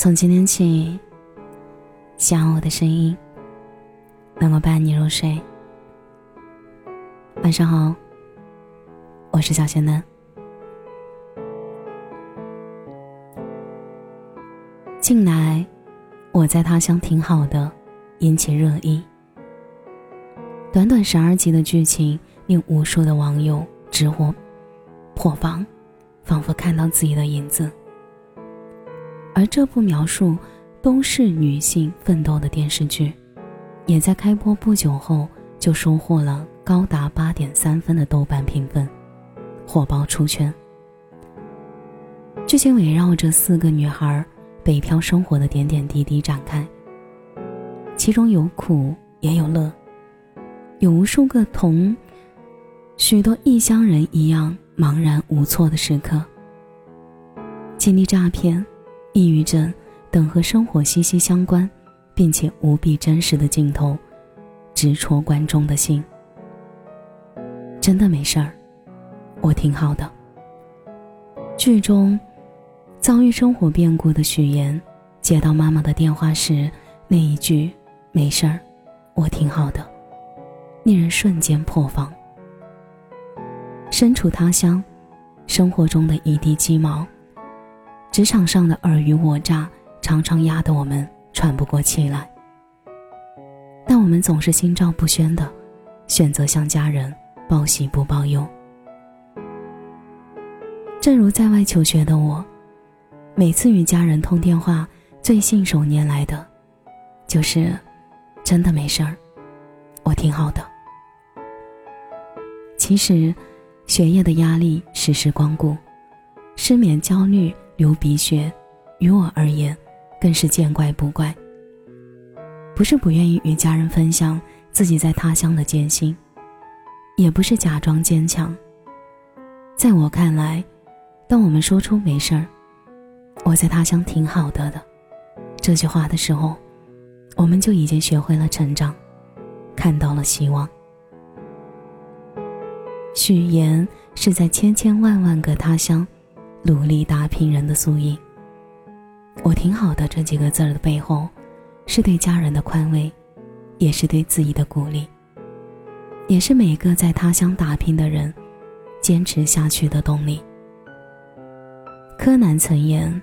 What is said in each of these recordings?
从今天起，希望我的声音能够伴你入睡。晚上好，我是小仙嫩。近来，我在他乡挺好的，引起热议。短短十二集的剧情，令无数的网友直呼破防，仿佛看到自己的影子。而这部描述都市女性奋斗的电视剧，也在开播不久后就收获了高达八点三分的豆瓣评分，火爆出圈。剧情围绕着四个女孩北漂生活的点点滴滴展开，其中有苦也有乐，有无数个同许多异乡人一样茫然无措的时刻，经历诈骗。抑郁症等和生活息息相关，并且无比真实的镜头，直戳观众的心。真的没事儿，我挺好的。剧中，遭遇生活变故的许岩，接到妈妈的电话时，那一句“没事儿，我挺好的”，令人瞬间破防。身处他乡，生活中的一地鸡毛。职场上的尔虞我诈，常常压得我们喘不过气来。但我们总是心照不宣的，选择向家人报喜不报忧。正如在外求学的我，每次与家人通电话，最信手拈来的，就是“真的没事儿，我挺好的”。其实，学业的压力时时光顾，失眠、焦虑。流鼻血，于我而言，更是见怪不怪。不是不愿意与家人分享自己在他乡的艰辛，也不是假装坚强。在我看来，当我们说出“没事儿，我在他乡挺好的”的这句话的时候，我们就已经学会了成长，看到了希望。许言是在千千万万个他乡。努力打拼人的缩影。我挺好的这几个字儿的背后，是对家人的宽慰，也是对自己的鼓励，也是每个在他乡打拼的人坚持下去的动力。柯南曾言：“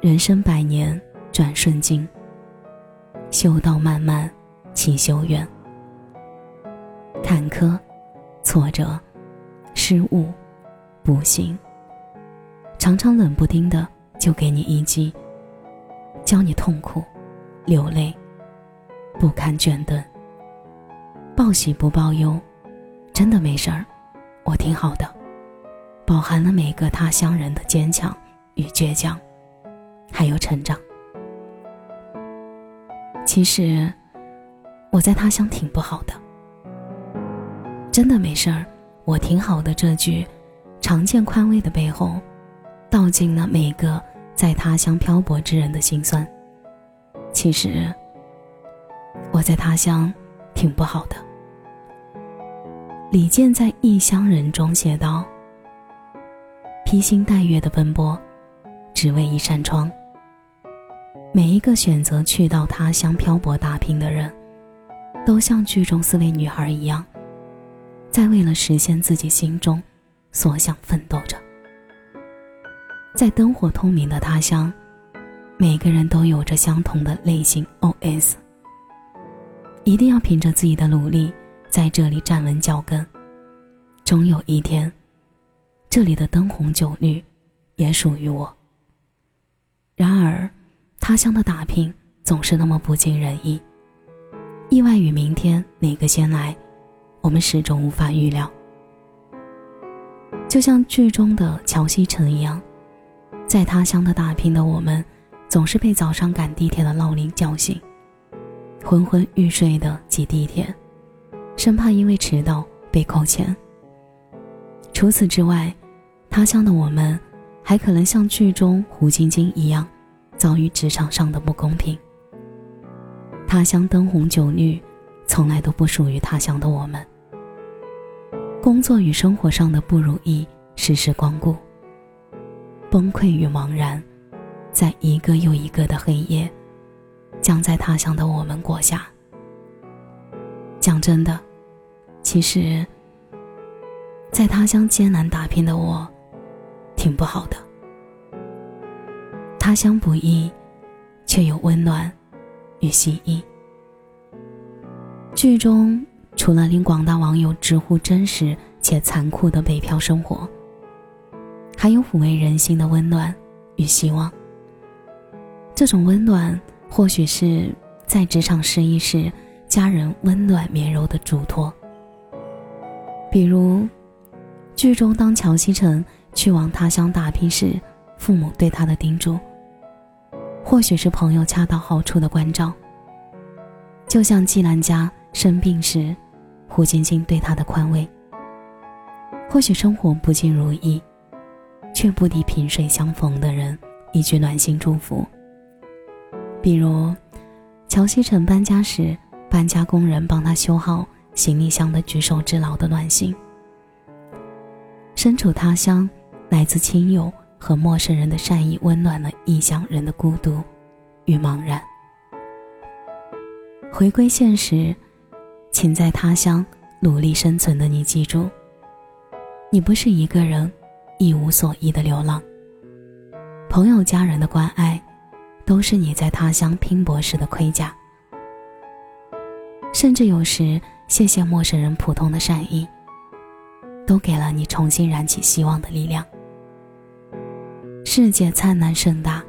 人生百年转瞬间，修道漫漫其修远。坎坷、挫折、失误、不幸。”常常冷不丁的就给你一击，教你痛苦、流泪、不堪倦顿。报喜不报忧，真的没事儿，我挺好的。饱含了每个他乡人的坚强与倔强，还有成长。其实，我在他乡挺不好的。真的没事儿，我挺好的。这句常见宽慰的背后。道尽了每个在他乡漂泊之人的心酸。其实，我在他乡挺不好的。李健在《异乡人》中写道：“披星戴月的奔波，只为一扇窗。”每一个选择去到他乡漂泊打拼的人，都像剧中四位女孩一样，在为了实现自己心中所想奋斗着。在灯火通明的他乡，每个人都有着相同的内心 OS。一定要凭着自己的努力，在这里站稳脚跟。终有一天，这里的灯红酒绿，也属于我。然而，他乡的打拼总是那么不尽人意，意外与明天哪个先来，我们始终无法预料。就像剧中的乔西城一样。在他乡的打拼的我们，总是被早上赶地铁的闹铃叫醒，昏昏欲睡的挤地铁，生怕因为迟到被扣钱。除此之外，他乡的我们，还可能像剧中胡晶晶一样，遭遇职场上的不公平。他乡灯红酒绿，从来都不属于他乡的我们。工作与生活上的不如意，时时光顾。崩溃与茫然，在一个又一个的黑夜，将在他乡的我们过下。讲真的，其实，在他乡艰难打拼的我，挺不好的。他乡不易，却有温暖与心意。剧中除了令广大网友直呼真实且残酷的北漂生活，还有抚慰人心的温暖与希望。这种温暖，或许是在职场失意时家人温暖绵柔的嘱托。比如，剧中当乔西成去往他乡打拼时，父母对他的叮嘱；或许是朋友恰到好处的关照。就像季兰家生病时，胡晶晶对他的宽慰。或许生活不尽如意，却不敌萍水相逢的人一句暖心祝福。比如，乔西成搬家时，搬家工人帮他修好行李箱的举手之劳的暖心。身处他乡，来自亲友和陌生人的善意，温暖了异乡人的孤独与茫然。回归现实，请在他乡努力生存的你记住，你不是一个人一无所依的流浪。朋友、家人的关爱，都是你在他乡拼搏时的盔甲。甚至有时，谢谢陌生人普通的善意，都给了你重新燃起希望的力量。世界灿烂盛大，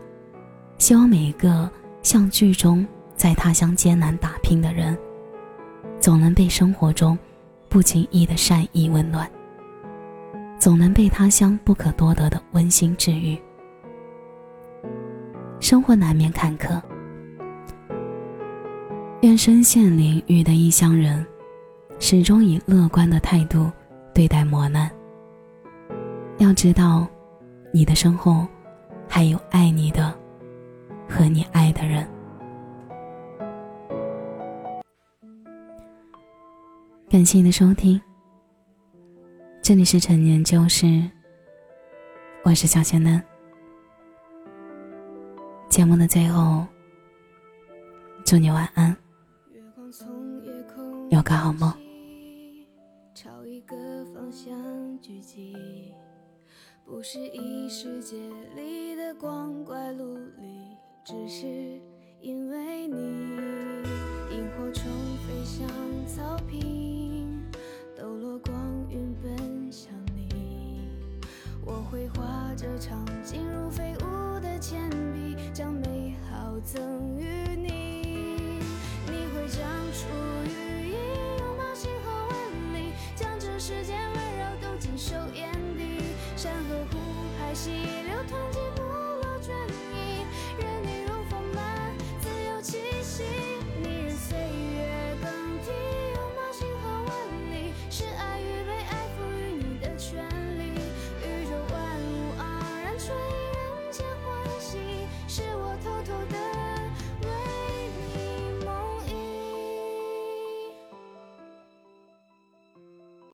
希望每一个像剧中。在他乡艰难打拼的人，总能被生活中不经意的善意温暖，总能被他乡不可多得的温馨治愈。生活难免坎坷，愿身陷囹圄的异乡人，始终以乐观的态度对待磨难。要知道，你的身后还有爱你的和你爱的人。感谢你的收听，这里是陈年旧事，我是小仙嫩。节目的最后，祝你晚安，有个好梦。朝一个方向聚集不是异世界里的光怪陆离，只是因为你，里，将